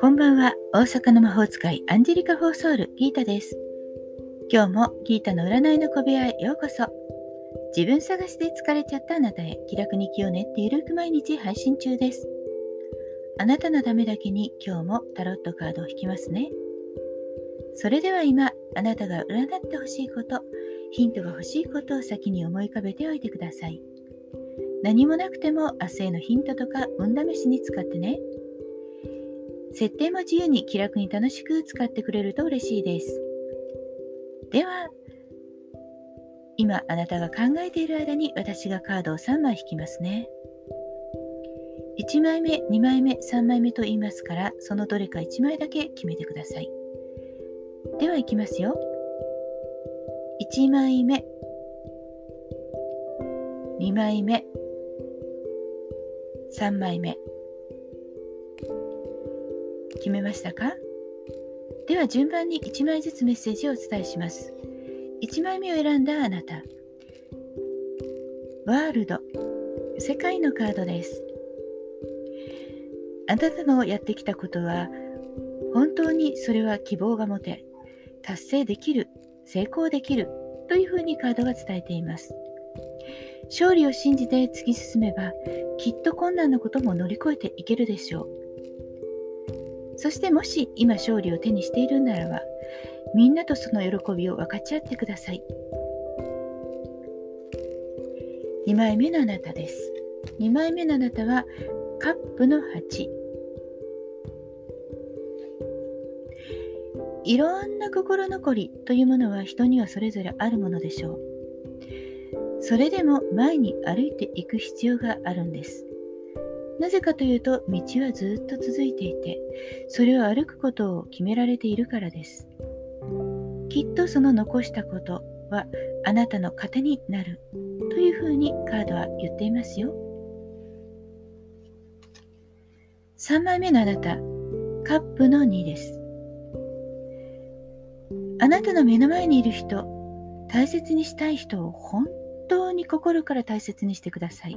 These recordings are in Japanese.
こんばんは。大阪の魔法使い、アンジェリカ・フォーソール、ギータです。今日もギータの占いの小部屋へようこそ。自分探しで疲れちゃったあなたへ、気楽に気を練ってゆるく毎日配信中です。あなたのためだけに今日もタロットカードを引きますね。それでは今、あなたが占ってほしいこと、ヒントが欲しいことを先に思い浮かべておいてください。何もなくても明日へのヒントとか運試しに使ってね。設定も自由に気楽に楽しく使ってくれると嬉しいです。では、今あなたが考えている間に私がカードを3枚引きますね。1枚目、2枚目、3枚目と言いますから、そのどれか1枚だけ決めてください。では行きますよ。1枚目、2枚目、3枚目。決めましたか？では順番に1枚ずつメッセージをお伝えします。1枚目を選んだあなた。ワールド、世界のカードです。あなたのやってきたことは、本当にそれは希望が持て、達成できる、成功できるというふうにカードが伝えています。勝利を信じて突き進めば、きっと困難なことも乗り越えていけるでしょう。そしてもし今勝利を手にしているならば、みんなとその喜びを分かち合ってください。2枚目のあなたです。2枚目のあなたはカップの8。いろんな心残りというものは人にはそれぞれあるものでしょう。それでも前に歩いていく必要があるんです。なぜかというと道はずっと続いていてそれを歩くことを決められているからです。きっとその残したことはあなたの糧になるというふうにカードは言っていますよ。3枚目のあなたカップの2です。あなたの目の前にいる人大切にしたい人を本当に心から大切にしてください。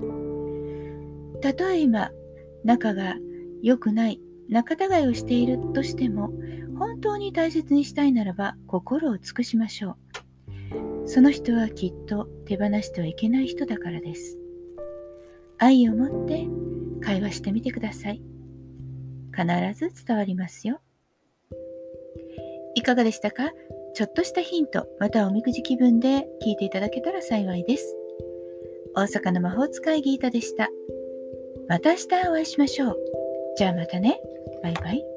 たとえ今仲が良くない仲違いをしているとしても本当に大切にしたいならば心を尽くしましょう。その人はきっと手放してはいけない人だからです。愛を持って会話してみてください。必ず伝わりますよ。いかがでしたか？ちょっとしたヒントまたはおみくじ気分で聞いていただけたら幸いです大阪の魔法使いギータでした。また明日お会いしましょう。じゃあまたね。バイバイ。